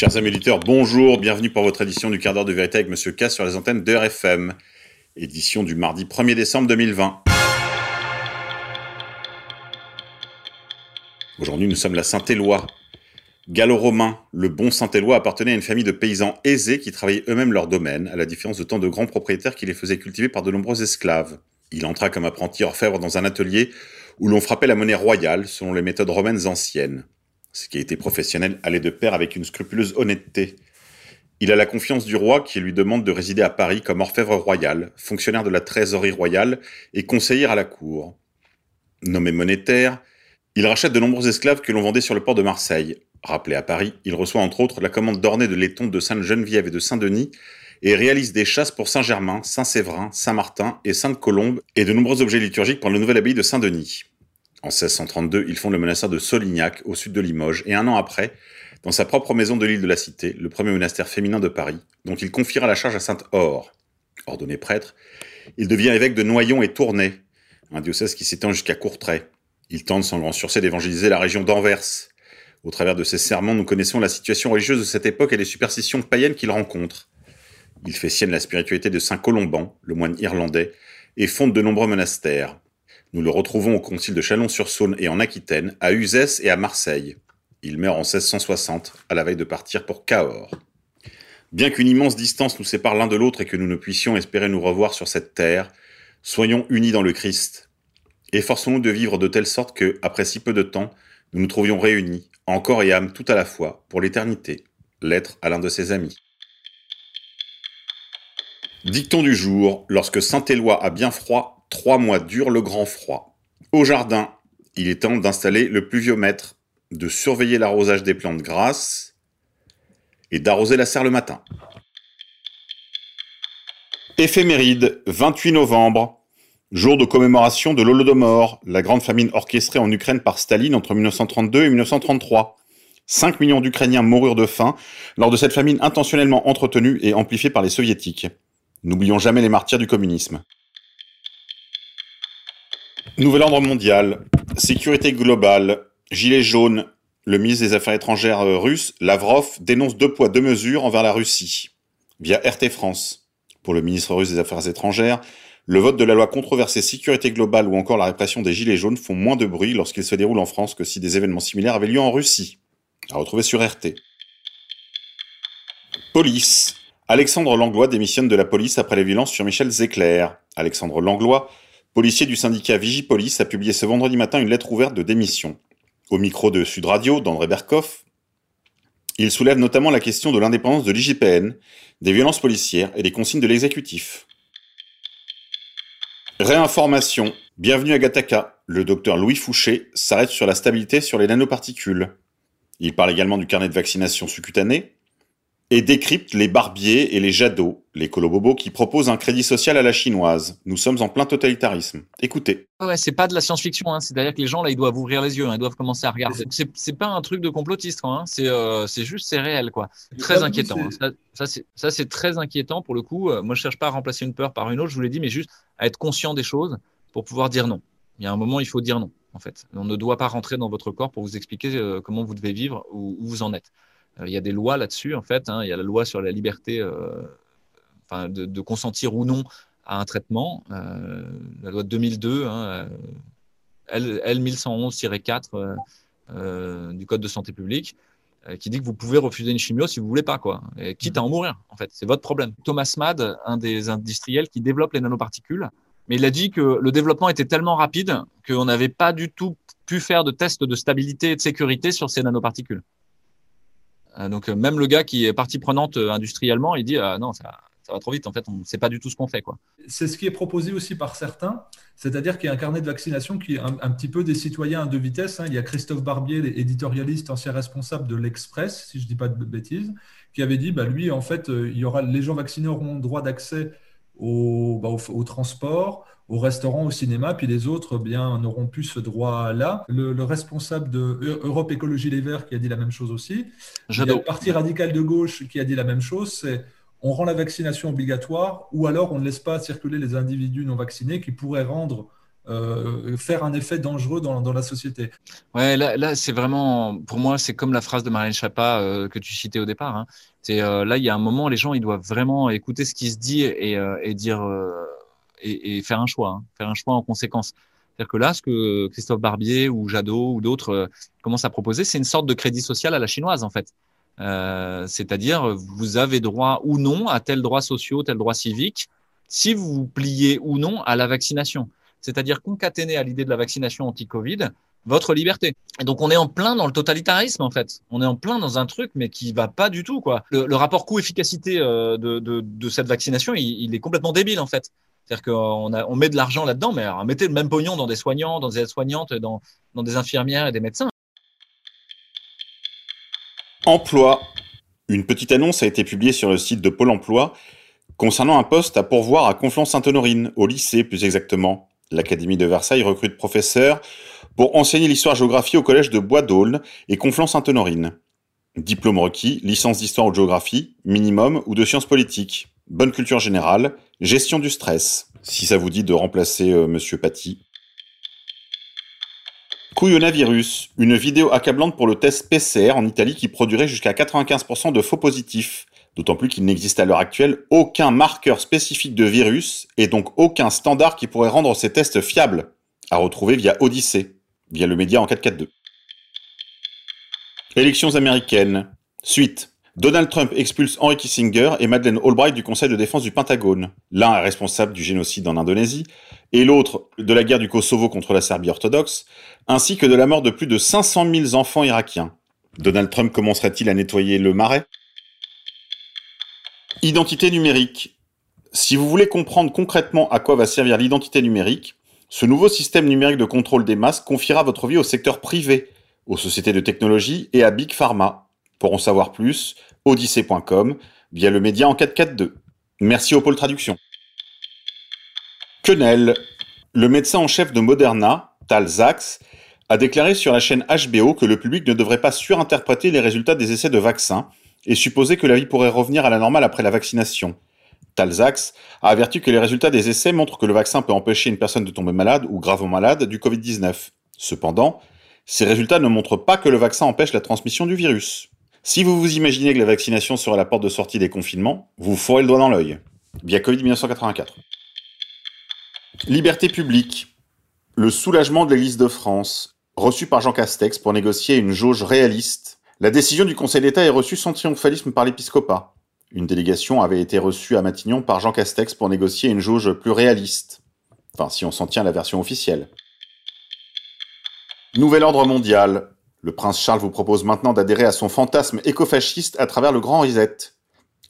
Chers amis auditeurs, bonjour, bienvenue pour votre édition du quart d'heure de vérité avec Monsieur K sur les antennes de RFM. Édition du mardi 1er décembre 2020. Aujourd'hui, nous sommes la Saint-Éloi. Gallo-romain, le bon Saint-Éloi appartenait à une famille de paysans aisés qui travaillaient eux-mêmes leur domaine, à la différence de tant de grands propriétaires qui les faisaient cultiver par de nombreux esclaves. Il entra comme apprenti orfèvre dans un atelier où l'on frappait la monnaie royale selon les méthodes romaines anciennes. Ce qui a été professionnel allait de pair avec une scrupuleuse honnêteté. Il a la confiance du roi qui lui demande de résider à Paris comme orfèvre royal, fonctionnaire de la trésorerie royale et conseiller à la cour. Nommé monétaire, il rachète de nombreux esclaves que l'on vendait sur le port de Marseille. Rappelé à Paris, il reçoit entre autres la commande d'orner de laiton de Sainte-Geneviève et de Saint-Denis et réalise des chasses pour Saint-Germain, Saint-Séverin, Saint-Martin et Sainte-Colombe et de nombreux objets liturgiques pour le nouvel abbaye de Saint-Denis. En 1632, il fonde le monastère de Solignac, au sud de Limoges, et un an après, dans sa propre maison de l'île de la Cité, le premier monastère féminin de Paris, dont il confiera la charge à Sainte-Or. Ordonné prêtre, il devient évêque de Noyon et Tournai, un diocèse qui s'étend jusqu'à Courtrai. Il tente sans grand succès d'évangéliser la région d'Anvers. Au travers de ses sermons, nous connaissons la situation religieuse de cette époque et les superstitions païennes qu'il rencontre. Il fait sienne la spiritualité de Saint Colomban, le moine irlandais, et fonde de nombreux monastères. Nous le retrouvons au concile de Chalon-sur-Saône et en Aquitaine, à Uzès et à Marseille. Il meurt en 1660, à la veille de partir pour Cahors. Bien qu'une immense distance nous sépare l'un de l'autre et que nous ne puissions espérer nous revoir sur cette terre, soyons unis dans le Christ. Efforçons-nous de vivre de telle sorte que, après si peu de temps, nous nous trouvions réunis, en corps et âme tout à la fois, pour l'éternité. Lettre à l'un de ses amis. Dicton du jour, lorsque Saint-Éloi a bien froid, Trois mois dure le grand froid. Au jardin, il est temps d'installer le pluviomètre, de surveiller l'arrosage des plantes grasses et d'arroser la serre le matin. Éphéméride, 28 novembre, jour de commémoration de l'Holodomor, la grande famine orchestrée en Ukraine par Staline entre 1932 et 1933. 5 millions d'Ukrainiens moururent de faim lors de cette famine intentionnellement entretenue et amplifiée par les soviétiques. N'oublions jamais les martyrs du communisme. Nouvel ordre mondial, sécurité globale, gilet jaune, le ministre des Affaires étrangères euh, russe, Lavrov, dénonce deux poids, deux mesures envers la Russie, via RT France. Pour le ministre russe des Affaires étrangères, le vote de la loi controversée sécurité globale ou encore la répression des gilets jaunes font moins de bruit lorsqu'ils se déroulent en France que si des événements similaires avaient lieu en Russie. À retrouver sur RT. Police. Alexandre Langlois démissionne de la police après les violences sur Michel Zecler. Alexandre Langlois policier du syndicat Vigipolice a publié ce vendredi matin une lettre ouverte de démission. Au micro de Sud Radio, d'André Berkoff, il soulève notamment la question de l'indépendance de l'IGPN, des violences policières et des consignes de l'exécutif. Réinformation. Bienvenue à Gataka. Le docteur Louis Fouché s'arrête sur la stabilité sur les nanoparticules. Il parle également du carnet de vaccination sous-cutané, et décrypte les barbiers et les jadots, les colobobos qui proposent un crédit social à la chinoise. Nous sommes en plein totalitarisme. Écoutez. Ouais, c'est pas de la science-fiction, hein. c'est-à-dire que les gens là, ils doivent ouvrir les yeux, hein. ils doivent commencer à regarder. C'est pas un truc de complotiste, hein. c'est euh, c'est juste c'est réel quoi. Très inquiétant. Hein. Ça, ça c'est très inquiétant pour le coup. Euh, moi, je cherche pas à remplacer une peur par une autre, je vous l'ai dit, mais juste à être conscient des choses pour pouvoir dire non. Il y a un moment, il faut dire non. En fait, on ne doit pas rentrer dans votre corps pour vous expliquer euh, comment vous devez vivre ou où vous en êtes. Euh, il y a des lois là-dessus, en fait. Hein. il y a la loi sur la liberté euh, de, consentir ou non à un traitement. Euh, la loi de 2002, hein, L, 1111-4 du Code de santé publique, qui dit que vous pouvez refuser une chimio si vous voulez pas, quoi. Quitte à en mourir, en fait. C'est votre problème. Thomas Mad, un des industriels qui développe les nanoparticules, mais il a dit que le développement était tellement rapide qu'on n'avait pas du tout pu faire de tests de stabilité et de sécurité sur ces nanoparticules. Euh, donc euh, même le gars qui est partie prenante euh, industriellement, il dit non, ça, va trop vite. En fait, on ne sait pas du tout ce qu'on fait. C'est ce qui est proposé aussi par certains, c'est-à-dire qu'il y a un carnet de vaccination qui est un, petit peu des citoyens à deux vitesses. Hein. Il y a Christophe Barbier, éditorialiste, ancien responsable de l'Express, si je ne dis pas de bêtises, qui avait dit, bah, lui, en fait, il y aura, les gens vaccinés auront droit d'accès au, bah, au, transport, au restaurant, au cinéma, puis les autres eh bien n'auront plus ce droit-là. Le, responsable de Europe Écologie Les Verts qui a dit la même chose aussi. Il le Parti radical de gauche qui a dit la même chose, c'est on rend la vaccination obligatoire ou alors on ne laisse pas circuler les individus non vaccinés qui pourraient rendre euh, faire un effet dangereux dans, dans la société. Ouais, là, là c'est vraiment, pour moi, c'est comme la phrase de Marlène Schiappa euh, que tu citais au départ. Hein. C'est euh, là, il y a un moment, les gens, ils doivent vraiment écouter ce qui se dit et, et dire et, faire un choix, hein, faire un choix en conséquence. C'est-à-dire que là, ce que Christophe Barbier ou Jadot ou d'autres commencent à proposer, c'est une sorte de crédit social à la chinoise, en fait. Euh, c'est-à-dire, vous avez droit ou non à tel droit social, tel droit civique, si vous vous pliez ou non à la vaccination c'est-à-dire concaténer à l'idée de la vaccination anti-Covid votre liberté. Et donc on est en plein dans le totalitarisme en fait. On est en plein dans un truc mais qui va pas du tout quoi. Le, rapport coût-efficacité euh, de, cette vaccination, il, est complètement débile en fait. C'est-à-dire qu'on on met de l'argent là-dedans, mais mettez le même pognon dans des soignants, dans des aides-soignantes, dans, dans des infirmières et des médecins. Emploi. Une petite annonce a été publiée sur le site de Pôle Emploi concernant un poste à pourvoir à Conflans-Sainte-Honorine, au lycée plus exactement. L'Académie de Versailles recrute professeurs pour enseigner l'histoire-géographie au collège de Bois d'Aulne et Conflans-Sainte-Honorine. Diplôme requis, licence d'histoire ou de géographie, minimum ou de sciences politiques, bonne culture générale, gestion du stress. Si ça vous dit de remplacer euh, Monsieur Paty. Couillonavirus, une vidéo accablante pour le test PCR en Italie qui produirait jusqu'à 95% de faux positifs. D'autant plus qu'il n'existe à l'heure actuelle aucun marqueur spécifique de virus et donc aucun standard qui pourrait rendre ces tests fiables, à retrouver via Odyssey, via le média en 442. Élections américaines. Suite. Donald Trump expulse Henry Kissinger et Madeleine Albright du Conseil de défense du Pentagone. L'un est responsable du génocide en Indonésie, et l'autre de la guerre du Kosovo contre la Serbie orthodoxe, ainsi que de la mort de plus de 500 000 enfants irakiens. Donald Trump commencerait-il à nettoyer le marais? Identité numérique. Si vous voulez comprendre concrètement à quoi va servir l'identité numérique, ce nouveau système numérique de contrôle des masques confiera votre vie au secteur privé, aux sociétés de technologie et à Big Pharma. Pour en savoir plus, odyssée.com via le média en 442. Merci au pôle traduction. Quenel, le médecin en chef de Moderna, Tal a déclaré sur la chaîne HBO que le public ne devrait pas surinterpréter les résultats des essais de vaccins et supposer que la vie pourrait revenir à la normale après la vaccination. Talzax a averti que les résultats des essais montrent que le vaccin peut empêcher une personne de tomber malade ou gravement malade du Covid-19. Cependant, ces résultats ne montrent pas que le vaccin empêche la transmission du virus. Si vous vous imaginez que la vaccination sera la porte de sortie des confinements, vous fourrez le doigt dans l'œil. Via Covid 1984. Liberté publique. Le soulagement de l'Église de France, reçu par Jean Castex pour négocier une jauge réaliste la décision du Conseil d'État est reçue sans triomphalisme par l'épiscopat. Une délégation avait été reçue à Matignon par Jean Castex pour négocier une jauge plus réaliste. Enfin, si on s'en tient à la version officielle. Nouvel ordre mondial. Le prince Charles vous propose maintenant d'adhérer à son fantasme écofasciste à travers le grand reset.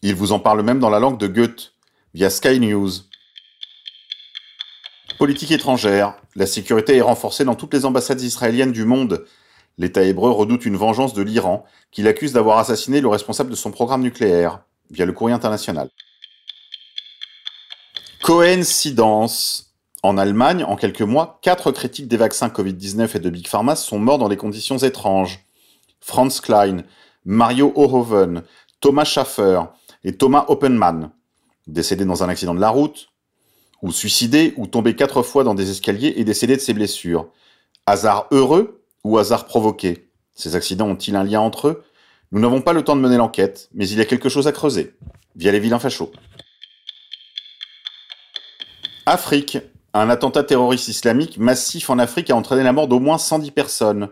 Il vous en parle même dans la langue de Goethe, via Sky News. Politique étrangère. La sécurité est renforcée dans toutes les ambassades israéliennes du monde L'État hébreu redoute une vengeance de l'Iran, qui l'accuse d'avoir assassiné le responsable de son programme nucléaire, via le courrier international. Coïncidence. En Allemagne, en quelques mois, quatre critiques des vaccins Covid-19 et de Big Pharma sont morts dans des conditions étranges. Franz Klein, Mario Ohoven, Thomas Schaffer et Thomas Oppenmann, décédés dans un accident de la route, ou suicidés, ou tombés quatre fois dans des escaliers et décédés de ses blessures. Hasard heureux ou hasard provoqué? Ces accidents ont-ils un lien entre eux? Nous n'avons pas le temps de mener l'enquête, mais il y a quelque chose à creuser, via les vilains fachos. Afrique. Un attentat terroriste islamique massif en Afrique a entraîné la mort d'au moins 110 personnes.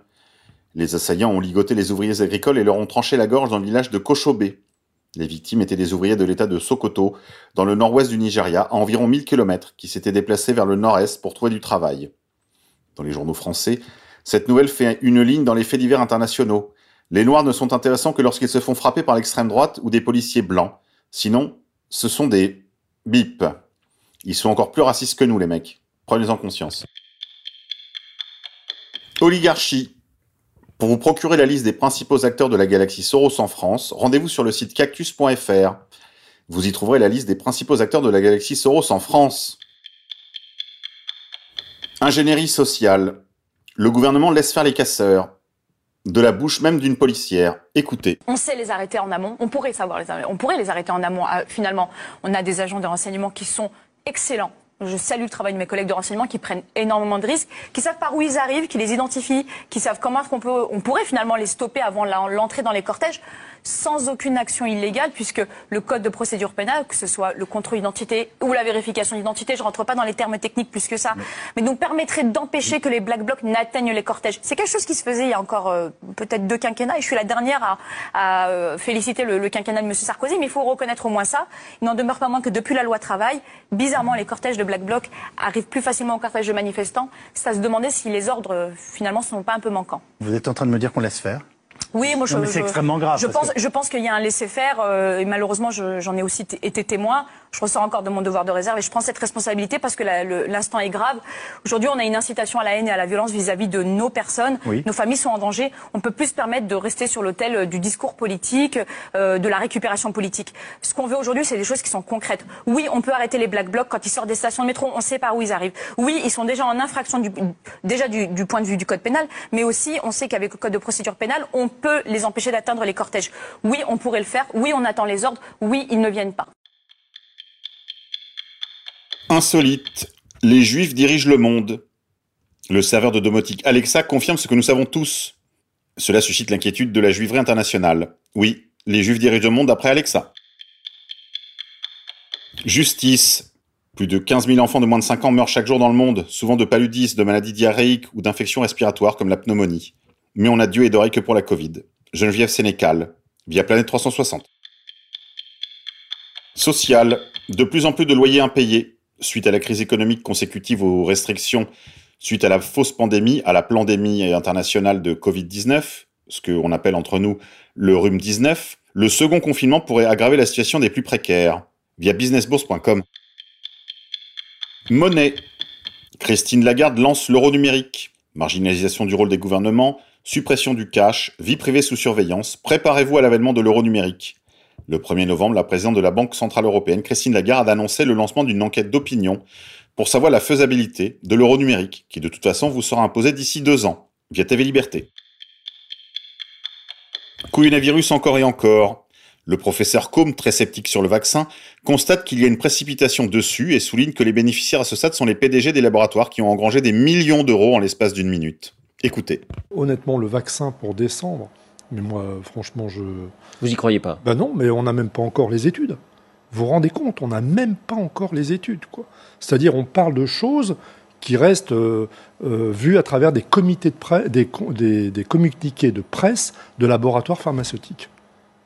Les assaillants ont ligoté les ouvriers agricoles et leur ont tranché la gorge dans le village de Kochobe. Les victimes étaient des ouvriers de l'état de Sokoto, dans le nord-ouest du Nigeria, à environ 1000 km, qui s'étaient déplacés vers le nord-est pour trouver du travail. Dans les journaux français, cette nouvelle fait une ligne dans les faits divers internationaux. Les Noirs ne sont intéressants que lorsqu'ils se font frapper par l'extrême droite ou des policiers blancs. Sinon, ce sont des bip. Ils sont encore plus racistes que nous, les mecs. Prenez-en conscience. Oligarchie. Pour vous procurer la liste des principaux acteurs de la galaxie Soros en France, rendez-vous sur le site cactus.fr. Vous y trouverez la liste des principaux acteurs de la galaxie Soros en France. Ingénierie sociale. Le gouvernement laisse faire les casseurs. De la bouche même d'une policière. Écoutez. On sait les arrêter en amont. On pourrait savoir les arrêter. On pourrait les arrêter en amont. Ah, finalement, on a des agents de renseignement qui sont excellents je salue le travail de mes collègues de renseignement qui prennent énormément de risques, qui savent par où ils arrivent, qui les identifient, qui savent comment on, peut, on pourrait finalement les stopper avant l'entrée dans les cortèges sans aucune action illégale, puisque le code de procédure pénale, que ce soit le contrôle d'identité ou la vérification d'identité, je rentre pas dans les termes techniques plus que ça, mais, donc permettrait d'empêcher que les black blocs n'atteignent les cortèges. C'est quelque chose qui se faisait il y a encore euh, peut-être deux quinquennats, et je suis la dernière à, euh, féliciter le, le, quinquennat de M. Sarkozy, mais il faut reconnaître au moins ça. Il n'en demeure pas moins que depuis la loi travail, bizarrement, les cortèges de black blocs arrivent plus facilement aux cortèges de manifestants. Ça se demandait si les ordres, euh, finalement, ne sont pas un peu manquants. Vous êtes en train de me dire qu'on laisse faire oui, moi je. c'est extrêmement grave. Je pense, je pense qu'il y a un laisser-faire euh, et malheureusement j'en ai aussi été témoin je ressens encore de mon devoir de réserve et je prends cette responsabilité parce que l'instant est grave. Aujourd'hui, on a une incitation à la haine et à la violence vis-à-vis de nos personnes. Nos familles sont en danger. On peut plus se permettre de rester sur l'autel euh, du discours politique, euh, de la récupération politique. Ce qu'on veut aujourd'hui, c'est des choses qui sont concrètes. Oui, on peut arrêter les black blocs quand ils sortent des stations de métro. On sait par où ils arrivent. Oui, ils sont déjà en infraction du, déjà du, du point de vue du code pénal, mais aussi on sait qu'avec le code de procédure pénale, on peut les empêcher d'atteindre les cortèges. Oui, on pourrait le faire. Oui, on attend les ordres. Oui, ils ne viennent pas. Insolite, les Juifs dirigent le monde. Le serveur de domotique Alexa confirme ce que nous savons tous. Cela suscite l'inquiétude de la juiverie internationale. Oui, les Juifs dirigent le monde après Alexa. Justice. Plus de 15 000 enfants de moins de 5 ans meurent chaque jour dans le monde, souvent de paludisme, de maladies diarrhéiques ou d'infections respiratoires comme la pneumonie. Mais on a Dieu et d'oreilles que pour la Covid. Geneviève Sénécal, via Planète 360. Social. De plus en plus de loyers impayés suite à la crise économique consécutive aux restrictions, suite à la fausse pandémie, à la pandémie internationale de Covid-19, ce qu'on appelle entre nous le rhume 19, le second confinement pourrait aggraver la situation des plus précaires, via businessbourse.com. Monnaie. Christine Lagarde lance l'euro numérique. Marginalisation du rôle des gouvernements, suppression du cash, vie privée sous surveillance, préparez-vous à l'avènement de l'euro numérique. Le 1er novembre, la présidente de la Banque Centrale Européenne, Christine Lagarde, a annoncé le lancement d'une enquête d'opinion pour savoir la faisabilité de l'euro numérique, qui de toute façon vous sera imposé d'ici deux ans, via TV Liberté. Coronavirus encore et encore. Le professeur Combe, très sceptique sur le vaccin, constate qu'il y a une précipitation dessus et souligne que les bénéficiaires à ce stade sont les PDG des laboratoires qui ont engrangé des millions d'euros en l'espace d'une minute. Écoutez. Honnêtement, le vaccin pour décembre, mais moi, franchement, je. Vous y croyez pas Ben non, mais on n'a même pas encore les études. Vous vous rendez compte, on n'a même pas encore les études. quoi. C'est-à-dire, on parle de choses qui restent euh, euh, vues à travers des comités de presse, des, des, communiqués de presse de laboratoires pharmaceutiques.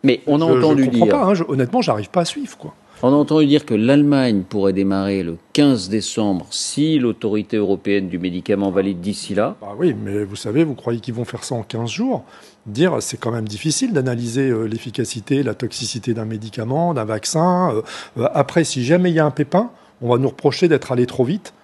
Mais on a entendu je dire. Pas, hein, je, honnêtement, j'arrive pas à suivre. Quoi. On a entendu dire que l'Allemagne pourrait démarrer le 15 décembre si l'autorité européenne du médicament valide d'ici là. Bah oui, mais vous savez, vous croyez qu'ils vont faire ça en 15 jours? Dire, c'est quand même difficile d'analyser euh, l'efficacité, la toxicité d'un médicament, d'un vaccin. Euh, euh, après, si jamais il y a un pépin, on va nous reprocher d'être allé trop vite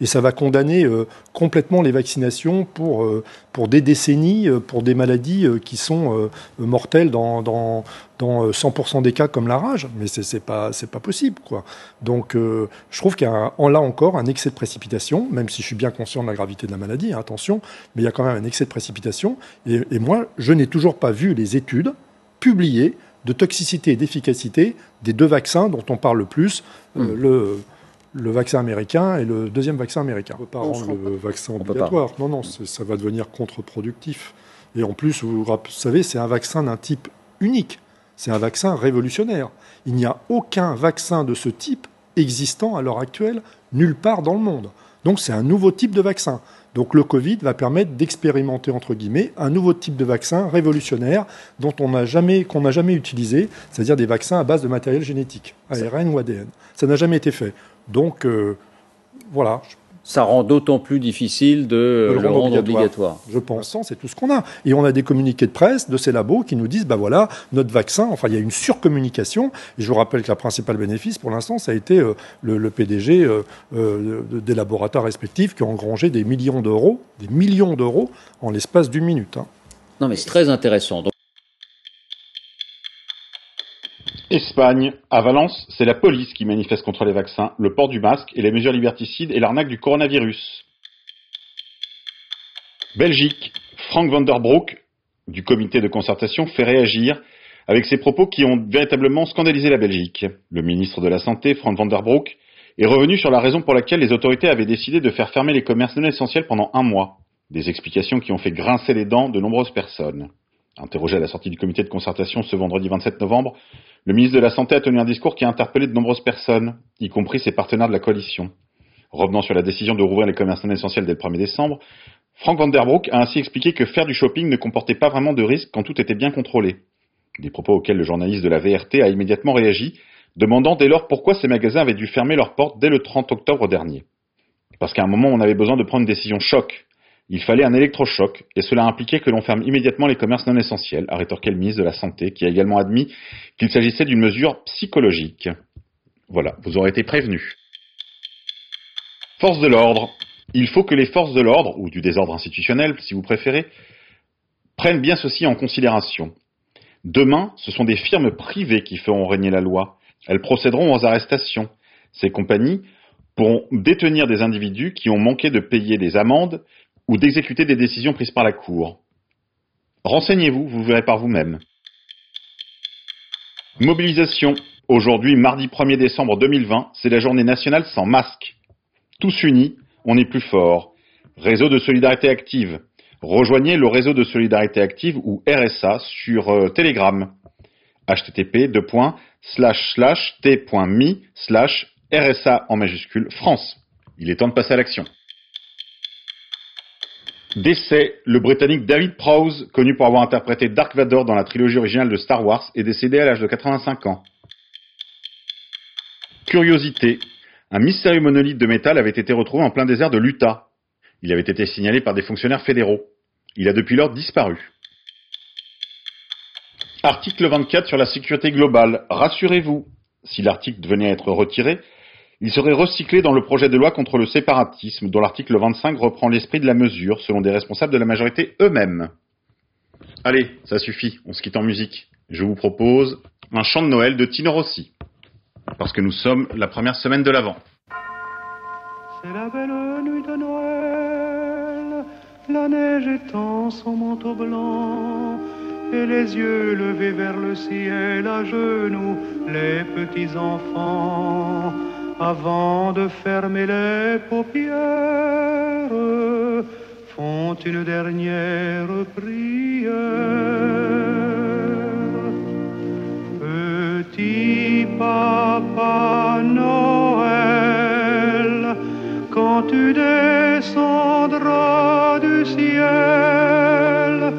et ça va condamner euh, complètement les vaccinations pour, euh, pour des décennies, euh, pour des maladies qui sont mortelles dans, dans, dans 100% des cas comme la rage. Mais c'est n'est pas, pas possible. Quoi. Donc je trouve qu'il y a là encore un excès de précipitation, même si je suis bien conscient de la gravité de la maladie, hein, attention, mais il y a quand même un excès de précipitation. Et, et moi, je n'ai toujours pas vu les études publiées de toxicité et d'efficacité des deux vaccins dont on parle le plus, le le vaccin américain et le deuxième vaccin américain. On ne peut pas rendre le vaccin obligatoire. Non, non, ça va devenir contre-productif. Et en plus, vous, savez, c'est un vaccin d'un type unique. C'est un vaccin révolutionnaire. Il n'y a aucun vaccin de ce type existant à l'heure actuelle nulle part dans le monde. Donc c'est un nouveau type de vaccin. Donc le Covid va permettre d'expérimenter entre guillemets un nouveau type de vaccin révolutionnaire dont on n'a jamais qu'on n'a jamais utilisé, c'est-à-dire des vaccins à base de matériel génétique, ARN ou ADN. Ça n'a jamais été fait. Donc, euh, voilà. Ça rend d'autant plus difficile de, le, rendre obligatoire. Je pense, c'est tout ce qu'on a. Et on a des communiqués de presse de ces labos qui nous disent, bah voilà, notre vaccin, enfin, il y a une surcommunication. Et je vous rappelle que la principale bénéfice, pour l'instant, ça a été euh, le, PDG euh, des laboratoires respectifs qui ont engrangé des millions d'euros, des millions d'euros en l'espace d'une minute. Hein. Non, mais c'est très intéressant. Espagne. À Valence, c'est la police qui manifeste contre les vaccins, le port du masque et les mesures liberticides et l'arnaque du coronavirus. Belgique. Frank van der Broek, du comité de concertation, fait réagir avec ses propos qui ont véritablement scandalisé la Belgique. Le ministre de la Santé, Frank van der Broek, est revenu sur la raison pour laquelle les autorités avaient décidé de faire fermer les commerces non essentiels pendant un mois. Des explications qui ont fait grincer les dents de nombreuses personnes. Interrogé à la sortie du comité de concertation ce vendredi 27 novembre, le ministre de la Santé a tenu un discours qui a interpellé de nombreuses personnes, y compris ses partenaires de la coalition. Revenant sur la décision de rouvrir les commerces non essentiels dès le 1er décembre, Frank Vanderbroek a ainsi expliqué que faire du shopping ne comportait pas vraiment de risque quand tout était bien contrôlé. Des propos auxquels le journaliste de la VRT a immédiatement réagi, demandant dès lors pourquoi ces magasins avaient dû fermer leurs portes dès le 30 octobre dernier. Parce qu'à un moment, on avait besoin de prendre une décision choc. Il fallait un électrochoc, et cela impliquait que l'on ferme immédiatement les commerces non essentiels, a rétorqué le ministre de la Santé, qui a également admis qu'il s'agissait d'une mesure psychologique. Voilà, vous aurez été prévenus. Force de l'ordre. Il faut que les forces de l'ordre, ou du désordre institutionnel si vous préférez, prennent bien ceci en considération. Demain, ce sont des firmes privées qui feront régner la loi. Elles procéderont aux arrestations. Ces compagnies pourront détenir des individus qui ont manqué de payer des amendes ou d'exécuter des décisions prises par la Cour. Renseignez-vous, vous verrez par vous-même. Mobilisation. Aujourd'hui, mardi 1er décembre 2020, c'est la journée nationale sans masque. Tous unis, on est plus fort. Réseau de solidarité active. Rejoignez le réseau de solidarité active ou RSA sur euh, Telegram. http t.me RSA en majuscule France. Il est temps de passer à l'action. Décès, le Britannique David Prowse, connu pour avoir interprété Dark Vador dans la trilogie originale de Star Wars, est décédé à l'âge de 85 ans. Curiosité, un mystérieux monolithe de métal avait été retrouvé en plein désert de l'Utah. Il avait été signalé par des fonctionnaires fédéraux. Il a depuis lors disparu. Article 24 sur la sécurité globale. Rassurez-vous, si l'article venait à être retiré, il serait recyclé dans le projet de loi contre le séparatisme, dont l'article 25 reprend l'esprit de la mesure, selon des responsables de la majorité eux-mêmes. Allez, ça suffit, on se quitte en musique. Je vous propose un chant de Noël de Tino Rossi, parce que nous sommes la première semaine de l'Avent. C'est la belle nuit de Noël, la neige étend son manteau blanc, et les yeux levés vers le ciel à genoux, les petits enfants avant de fermer les paupières, font une dernière prière. Petit papa Noël, quand tu descendras du ciel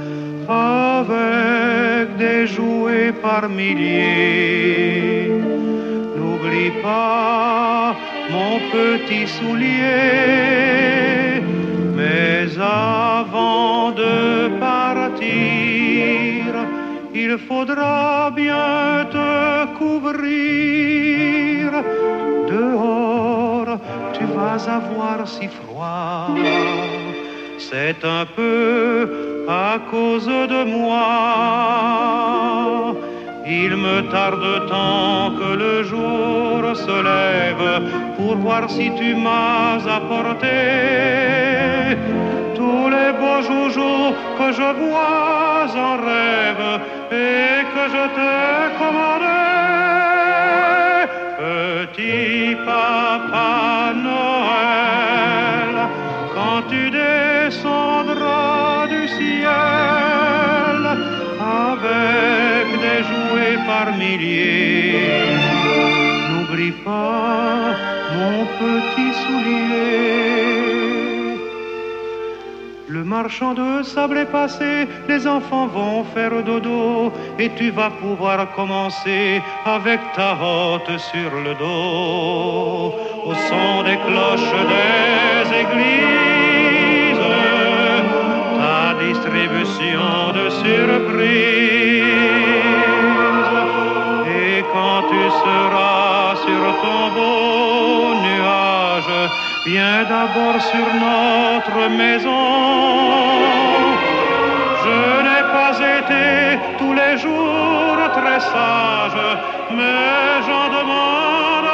avec des jouets par milliers, pas mon petit soulier. Mais avant de partir, il faudra bien te couvrir. Dehors, tu vas avoir si froid. C'est un peu à cause de moi. Il me tarde tant que le jour se lève pour voir si tu m'as apporté tous les beaux joujoux que je vois en rêve et que je t'ai commandé. Petit papa par milliers, n'oublie pas mon petit soulier. Le marchand de sable est passé, les enfants vont faire dodo et tu vas pouvoir commencer avec ta hotte sur le dos au son des cloches des églises, ta distribution de surprises. Quand tu seras sur ton beau nuage, viens d'abord sur notre maison. Je n'ai pas été tous les jours très sage, mais j'en demande